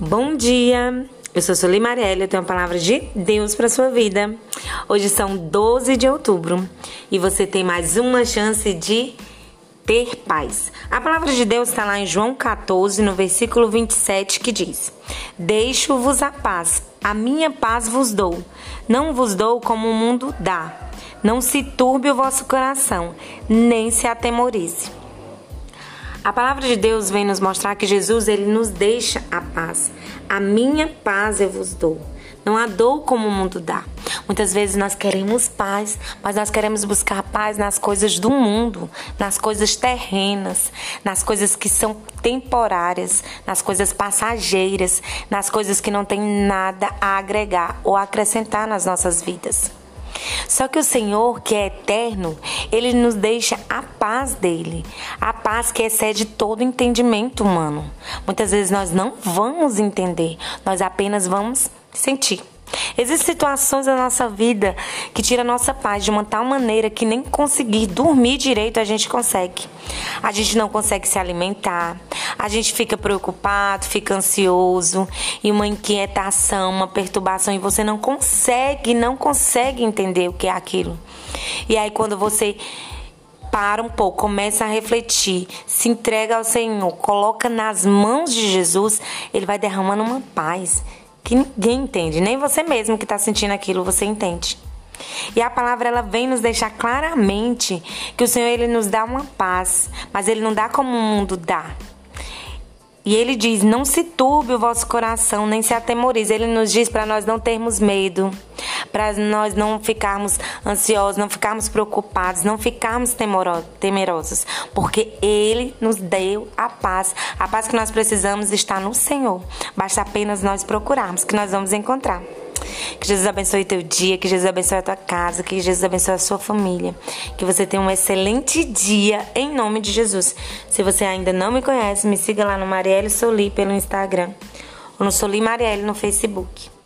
Bom dia! Eu sou Sueli Marielle, eu tenho a palavra de Deus para sua vida. Hoje são 12 de outubro e você tem mais uma chance de ter paz. A palavra de Deus está lá em João 14, no versículo 27, que diz: Deixo-vos a paz, a minha paz vos dou. Não vos dou como o mundo dá. Não se turbe o vosso coração, nem se atemorize. A palavra de Deus vem nos mostrar que Jesus ele nos deixa a paz. A minha paz eu vos dou. Não a dou como o mundo dá. Muitas vezes nós queremos paz, mas nós queremos buscar paz nas coisas do mundo, nas coisas terrenas, nas coisas que são temporárias, nas coisas passageiras, nas coisas que não têm nada a agregar ou acrescentar nas nossas vidas. Só que o Senhor, que é eterno, ele nos deixa a paz dele, a paz que excede todo entendimento humano. Muitas vezes nós não vamos entender, nós apenas vamos sentir. Existem situações da nossa vida que tiram a nossa paz de uma tal maneira que nem conseguir dormir direito a gente consegue. A gente não consegue se alimentar, a gente fica preocupado, fica ansioso e uma inquietação, uma perturbação e você não consegue, não consegue entender o que é aquilo. E aí quando você para um pouco, começa a refletir, se entrega ao Senhor, coloca nas mãos de Jesus, ele vai derramando uma paz que ninguém entende, nem você mesmo que está sentindo aquilo, você entende. E a palavra ela vem nos deixar claramente que o Senhor ele nos dá uma paz, mas ele não dá como o mundo dá. E ele diz: Não se turbe o vosso coração, nem se atemorize. Ele nos diz para nós não termos medo, para nós não ficarmos ansiosos, não ficarmos preocupados, não ficarmos temerosos, porque ele nos deu a paz. A paz que nós precisamos está no Senhor. Basta apenas nós procurarmos, que nós vamos encontrar. Que Jesus abençoe teu dia, que Jesus abençoe a tua casa, que Jesus abençoe a sua família. Que você tenha um excelente dia em nome de Jesus. Se você ainda não me conhece, me siga lá no Marielle Soli pelo Instagram ou no Soli Marielle no Facebook.